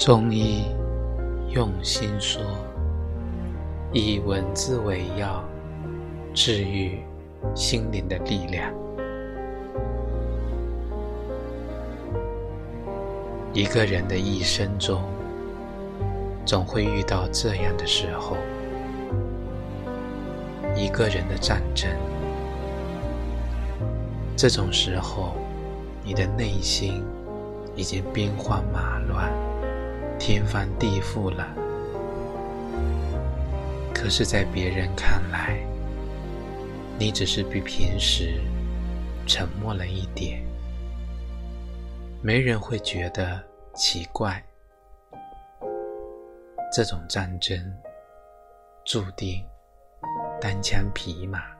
中医用心说，以文字为药，治愈心灵的力量。一个人的一生中，总会遇到这样的时候：一个人的战争。这种时候，你的内心已经兵荒马乱。天翻地覆了，可是，在别人看来，你只是比平时沉默了一点，没人会觉得奇怪。这种战争注定单枪匹马。